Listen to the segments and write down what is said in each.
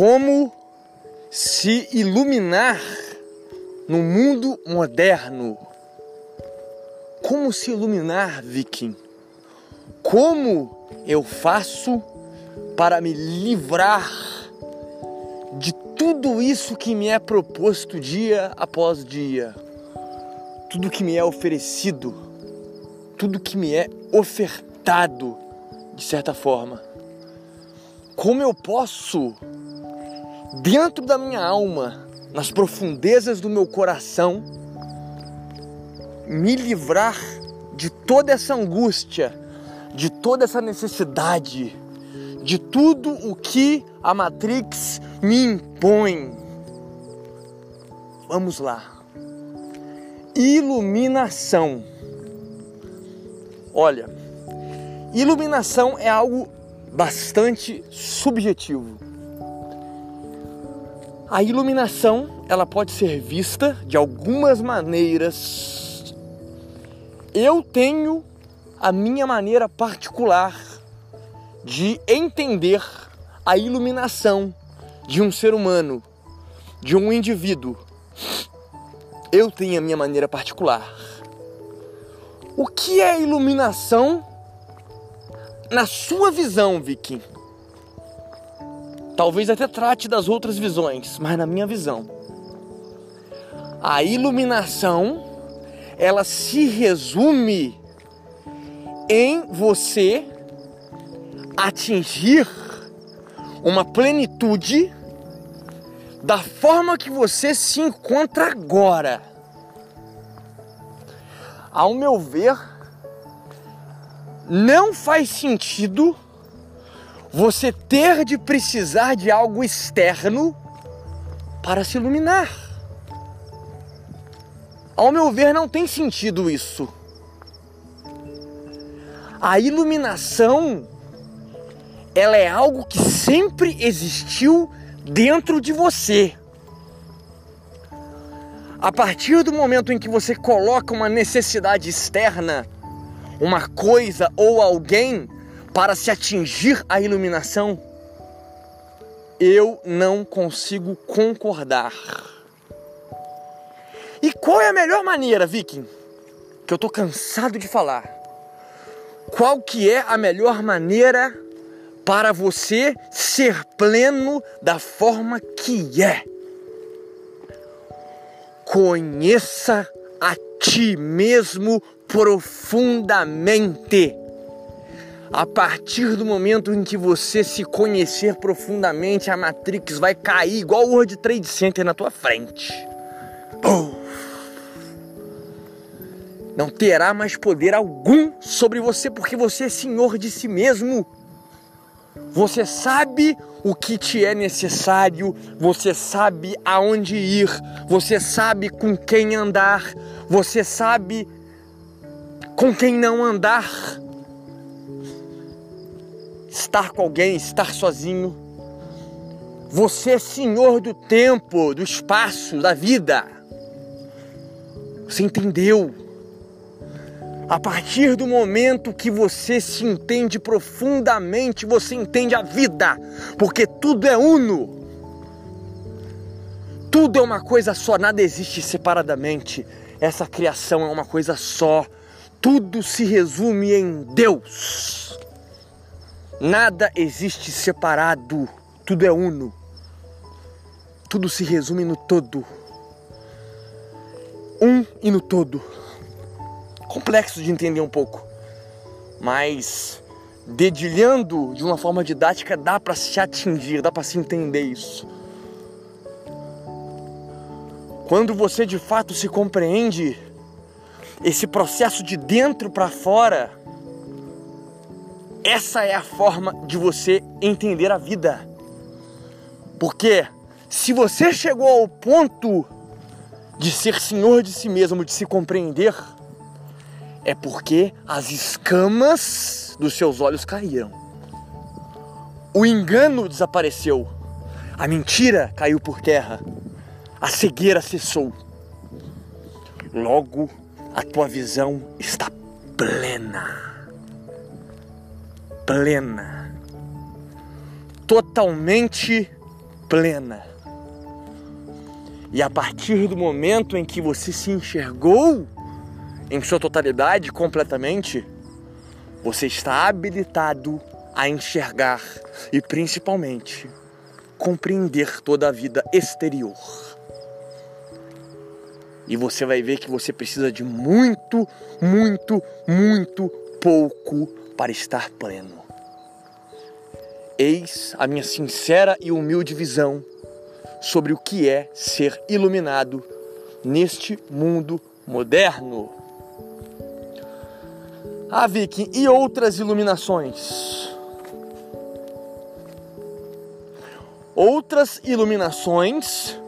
Como se iluminar no mundo moderno. Como se iluminar, Viking? Como eu faço para me livrar de tudo isso que me é proposto dia após dia? Tudo que me é oferecido, tudo que me é ofertado, de certa forma. Como eu posso, dentro da minha alma, nas profundezas do meu coração, me livrar de toda essa angústia, de toda essa necessidade, de tudo o que a Matrix me impõe. Vamos lá. Iluminação. Olha, iluminação é algo bastante subjetivo. A iluminação, ela pode ser vista de algumas maneiras. Eu tenho a minha maneira particular de entender a iluminação de um ser humano, de um indivíduo. Eu tenho a minha maneira particular. O que é iluminação na sua visão, Vicky? Talvez até trate das outras visões, mas na minha visão, a iluminação ela se resume em você atingir uma plenitude da forma que você se encontra agora. Ao meu ver, não faz sentido você ter de precisar de algo externo para se iluminar. Ao meu ver, não tem sentido isso. A iluminação ela é algo que sempre existiu dentro de você. A partir do momento em que você coloca uma necessidade externa, uma coisa ou alguém para se atingir a iluminação, eu não consigo concordar. E qual é a melhor maneira, Viking? Que eu tô cansado de falar. Qual que é a melhor maneira para você ser pleno da forma que é? Conheça a ti mesmo profundamente. A partir do momento em que você se conhecer profundamente, a Matrix vai cair igual o World Trade Center na tua frente. Não terá mais poder algum sobre você porque você é senhor de si mesmo. Você sabe o que te é necessário, você sabe aonde ir, você sabe com quem andar, você sabe com quem não andar. Estar com alguém, estar sozinho. Você é senhor do tempo, do espaço, da vida. Você entendeu? A partir do momento que você se entende profundamente, você entende a vida, porque tudo é uno. Tudo é uma coisa só, nada existe separadamente. Essa criação é uma coisa só. Tudo se resume em Deus. Nada existe separado, tudo é uno. Tudo se resume no todo. Um e no todo complexo de entender um pouco, mas dedilhando de uma forma didática dá para se atingir, dá para se entender isso. Quando você de fato se compreende esse processo de dentro para fora, essa é a forma de você entender a vida. Porque se você chegou ao ponto de ser senhor de si mesmo, de se compreender, é porque as escamas dos seus olhos caíram. O engano desapareceu. A mentira caiu por terra. A cegueira cessou. Logo, a tua visão está plena. Plena. Totalmente plena. E a partir do momento em que você se enxergou em sua totalidade, completamente, você está habilitado a enxergar e principalmente compreender toda a vida exterior. E você vai ver que você precisa de muito, muito, muito pouco para estar pleno. Eis a minha sincera e humilde visão sobre o que é ser iluminado neste mundo moderno. Ah, Vicky, e outras iluminações? Outras iluminações,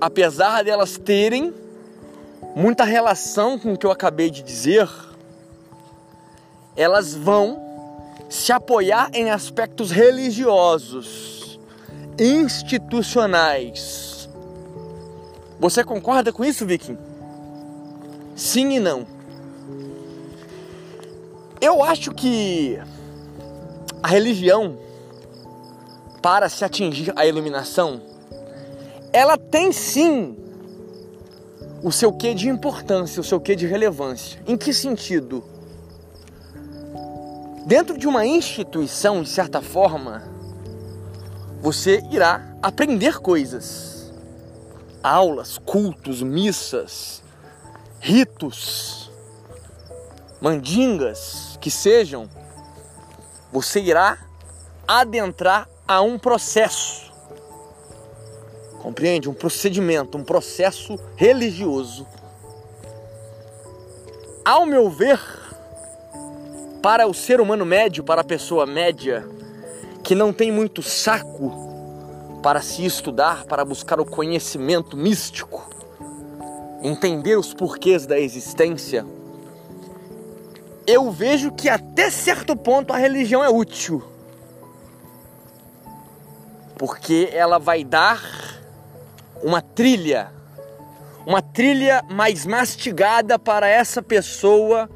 apesar delas terem muita relação com o que eu acabei de dizer, elas vão se apoiar em aspectos religiosos institucionais. Você concorda com isso, Vicky? Sim e não. Eu acho que a religião, para se atingir a iluminação, ela tem sim o seu quê de importância, o seu quê de relevância. Em que sentido? Dentro de uma instituição, de certa forma, você irá aprender coisas. Aulas, cultos, missas, ritos, mandingas que sejam, você irá adentrar a um processo. Compreende? Um procedimento, um processo religioso. Ao meu ver, para o ser humano médio, para a pessoa média, que não tem muito saco para se estudar, para buscar o conhecimento místico, entender os porquês da existência, eu vejo que até certo ponto a religião é útil. Porque ela vai dar uma trilha, uma trilha mais mastigada para essa pessoa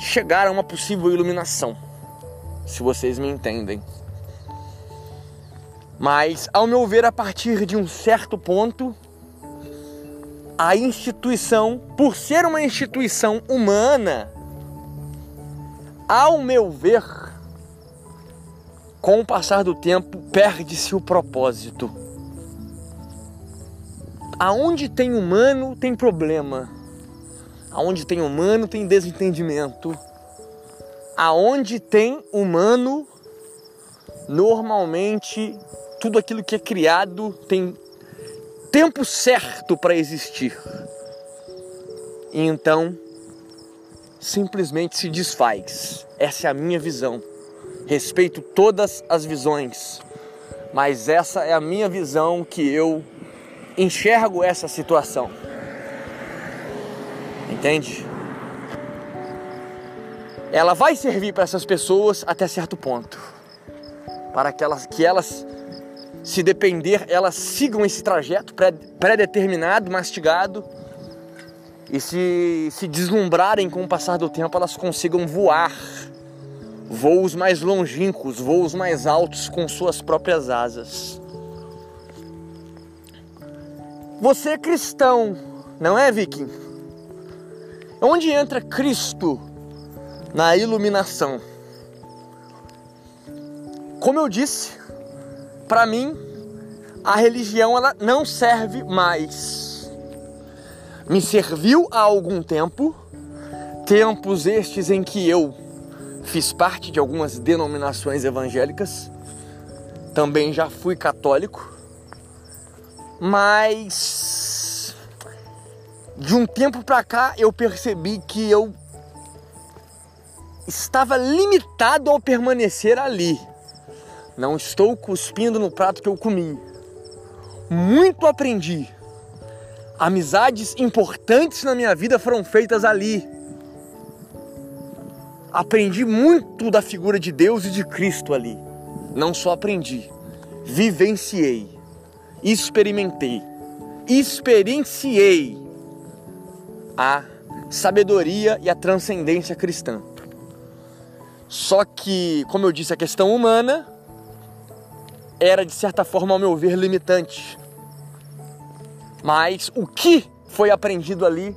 chegar a uma possível iluminação se vocês me entendem. Mas, ao meu ver, a partir de um certo ponto, a instituição, por ser uma instituição humana, ao meu ver, com o passar do tempo, perde-se o propósito. Aonde tem humano, tem problema. Aonde tem humano, tem desentendimento aonde tem humano, normalmente tudo aquilo que é criado tem tempo certo para existir. E então simplesmente se desfaz. Essa é a minha visão. Respeito todas as visões, mas essa é a minha visão que eu enxergo essa situação. Entende? ela vai servir para essas pessoas até certo ponto. Para que elas, que elas, se depender, elas sigam esse trajeto pré-determinado, mastigado, e se, se deslumbrarem com o passar do tempo, elas consigam voar voos mais longínquos, voos mais altos com suas próprias asas. Você é cristão, não é, Viking? Onde entra Cristo na iluminação. Como eu disse, para mim a religião ela não serve mais. Me serviu há algum tempo, tempos estes em que eu fiz parte de algumas denominações evangélicas, também já fui católico, mas de um tempo para cá eu percebi que eu estava limitado ao permanecer ali. Não estou cuspindo no prato que eu comi. Muito aprendi. Amizades importantes na minha vida foram feitas ali. Aprendi muito da figura de Deus e de Cristo ali. Não só aprendi, vivenciei, experimentei, experienciei a sabedoria e a transcendência cristã. Só que, como eu disse, a questão humana era de certa forma, ao meu ver, limitante. Mas o que foi aprendido ali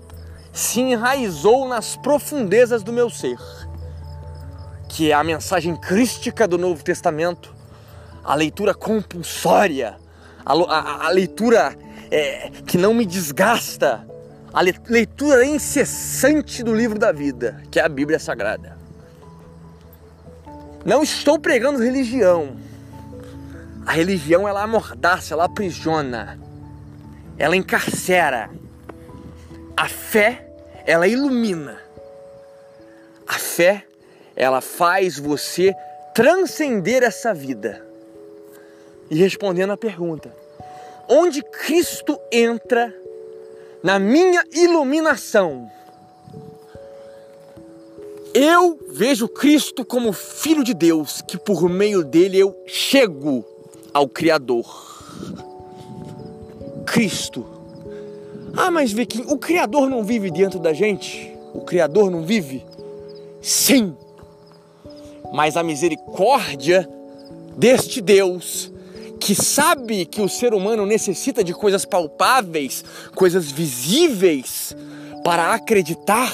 se enraizou nas profundezas do meu ser, que é a mensagem crística do Novo Testamento, a leitura compulsória, a, a, a leitura é, que não me desgasta, a leitura incessante do livro da vida, que é a Bíblia Sagrada. Não estou pregando religião. A religião ela amordaça, ela aprisiona, ela encarcera. A fé, ela ilumina. A fé, ela faz você transcender essa vida. E respondendo a pergunta: onde Cristo entra na minha iluminação? Eu vejo Cristo como Filho de Deus, que por meio dele eu chego ao Criador. Cristo. Ah, mas Vicky, o Criador não vive dentro da gente? O Criador não vive? Sim. Mas a misericórdia deste Deus que sabe que o ser humano necessita de coisas palpáveis, coisas visíveis para acreditar,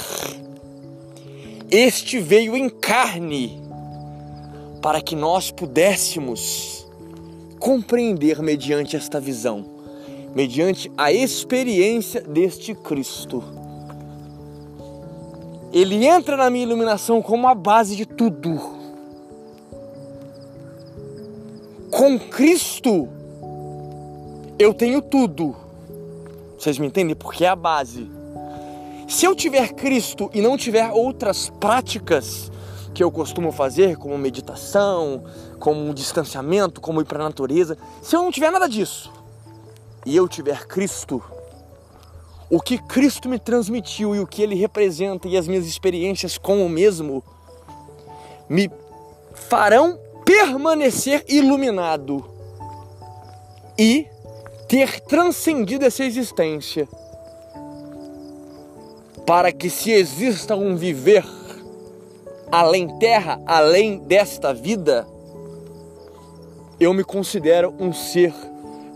este veio em carne para que nós pudéssemos compreender mediante esta visão, mediante a experiência deste Cristo. Ele entra na minha iluminação como a base de tudo. Com Cristo eu tenho tudo. Vocês me entendem? Porque é a base. Se eu tiver Cristo e não tiver outras práticas que eu costumo fazer, como meditação, como um distanciamento, como ir para a natureza, se eu não tiver nada disso e eu tiver Cristo, o que Cristo me transmitiu e o que ele representa e as minhas experiências com o mesmo me farão permanecer iluminado e ter transcendido essa existência para que se exista um viver além terra, além desta vida, eu me considero um ser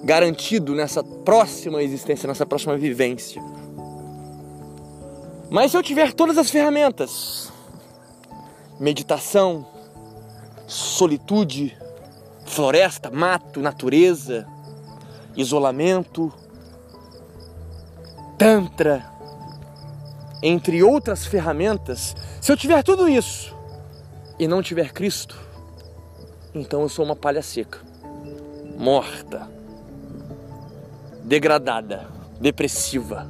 garantido nessa próxima existência, nessa próxima vivência. Mas se eu tiver todas as ferramentas, meditação, solitude, floresta, mato, natureza, isolamento, tantra, entre outras ferramentas, se eu tiver tudo isso e não tiver Cristo, então eu sou uma palha seca, morta, degradada, depressiva,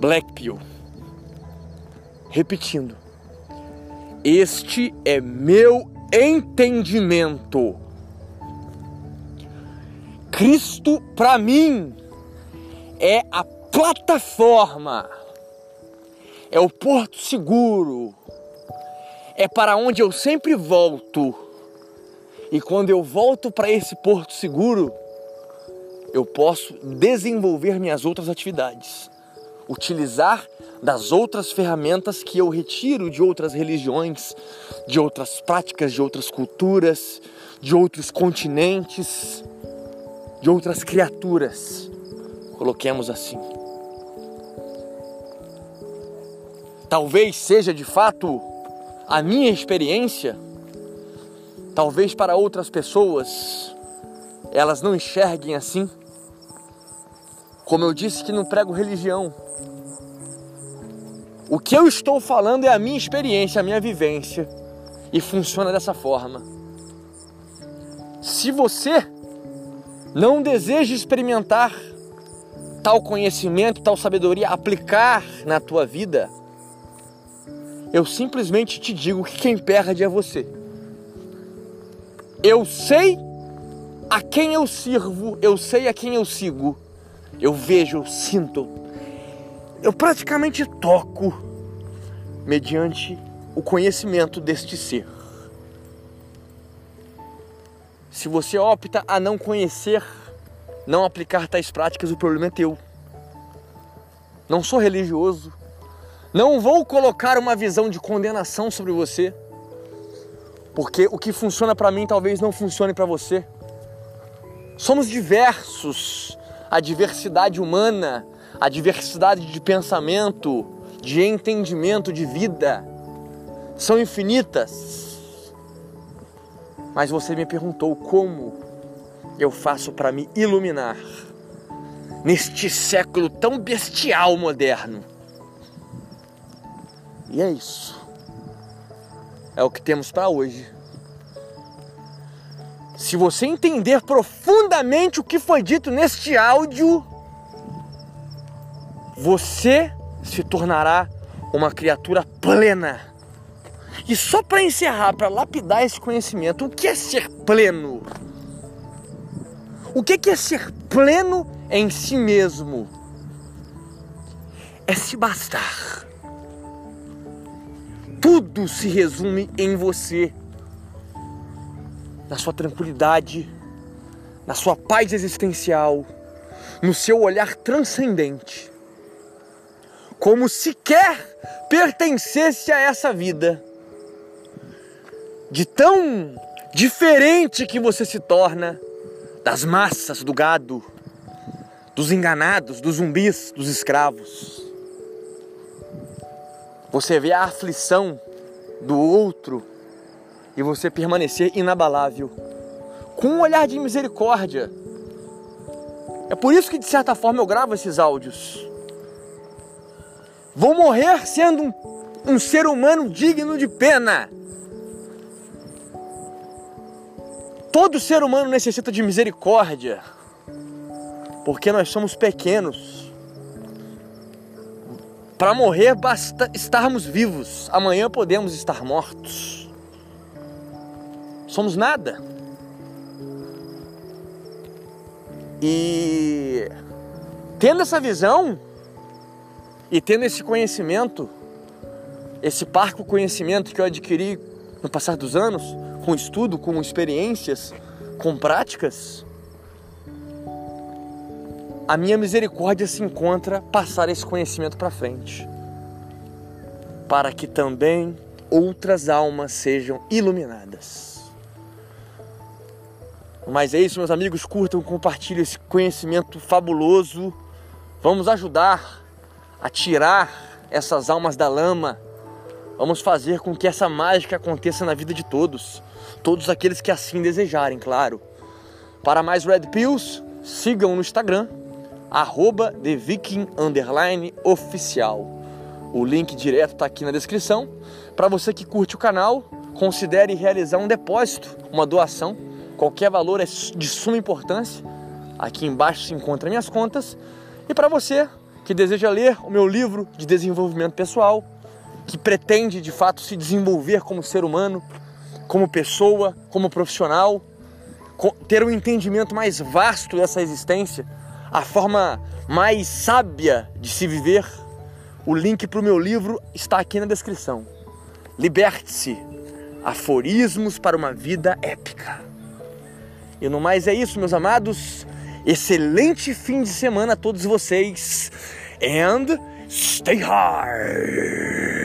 black pill. Repetindo, este é meu entendimento. Cristo para mim é a plataforma é o porto seguro, é para onde eu sempre volto. E quando eu volto para esse porto seguro, eu posso desenvolver minhas outras atividades, utilizar das outras ferramentas que eu retiro de outras religiões, de outras práticas, de outras culturas, de outros continentes, de outras criaturas. Coloquemos assim. talvez seja de fato a minha experiência, talvez para outras pessoas elas não enxerguem assim. Como eu disse que não prego religião. O que eu estou falando é a minha experiência, a minha vivência e funciona dessa forma. Se você não deseja experimentar tal conhecimento, tal sabedoria, aplicar na tua vida, eu simplesmente te digo que quem perde é você. Eu sei a quem eu sirvo, eu sei a quem eu sigo. Eu vejo, eu sinto, eu praticamente toco mediante o conhecimento deste ser. Se você opta a não conhecer, não aplicar tais práticas, o problema é teu. Não sou religioso, não vou colocar uma visão de condenação sobre você, porque o que funciona para mim talvez não funcione para você. Somos diversos. A diversidade humana, a diversidade de pensamento, de entendimento de vida são infinitas. Mas você me perguntou como eu faço para me iluminar neste século tão bestial moderno. E é isso. É o que temos para hoje. Se você entender profundamente o que foi dito neste áudio, você se tornará uma criatura plena. E só para encerrar, para lapidar esse conhecimento, o que é ser pleno? O que é ser pleno em si mesmo? É se bastar. Tudo se resume em você, na sua tranquilidade, na sua paz existencial, no seu olhar transcendente como sequer pertencesse a essa vida. De tão diferente que você se torna das massas, do gado, dos enganados, dos zumbis, dos escravos. Você vê a aflição do outro e você permanecer inabalável, com um olhar de misericórdia. É por isso que, de certa forma, eu gravo esses áudios Vou morrer sendo um, um ser humano digno de pena. Todo ser humano necessita de misericórdia, porque nós somos pequenos. Para morrer basta estarmos vivos, amanhã podemos estar mortos. Somos nada. E tendo essa visão, e tendo esse conhecimento, esse parco conhecimento que eu adquiri no passar dos anos, com estudo, com experiências, com práticas, a minha misericórdia se encontra passar esse conhecimento para frente, para que também outras almas sejam iluminadas. Mas é isso, meus amigos, curtam, compartilhem esse conhecimento fabuloso. Vamos ajudar a tirar essas almas da lama. Vamos fazer com que essa mágica aconteça na vida de todos, todos aqueles que assim desejarem, claro. Para mais Red Pills, sigam no Instagram, arroba. O link direto está aqui na descrição. Para você que curte o canal, considere realizar um depósito, uma doação. Qualquer valor é de suma importância. Aqui embaixo se encontram minhas contas. E para você que deseja ler o meu livro de desenvolvimento pessoal, que pretende de fato se desenvolver como ser humano, como pessoa, como profissional, ter um entendimento mais vasto dessa existência, a forma mais sábia de se viver, o link para o meu livro está aqui na descrição. Liberte-se. Aforismos para uma vida épica. E no mais é isso, meus amados. Excelente fim de semana a todos vocês. And stay hard.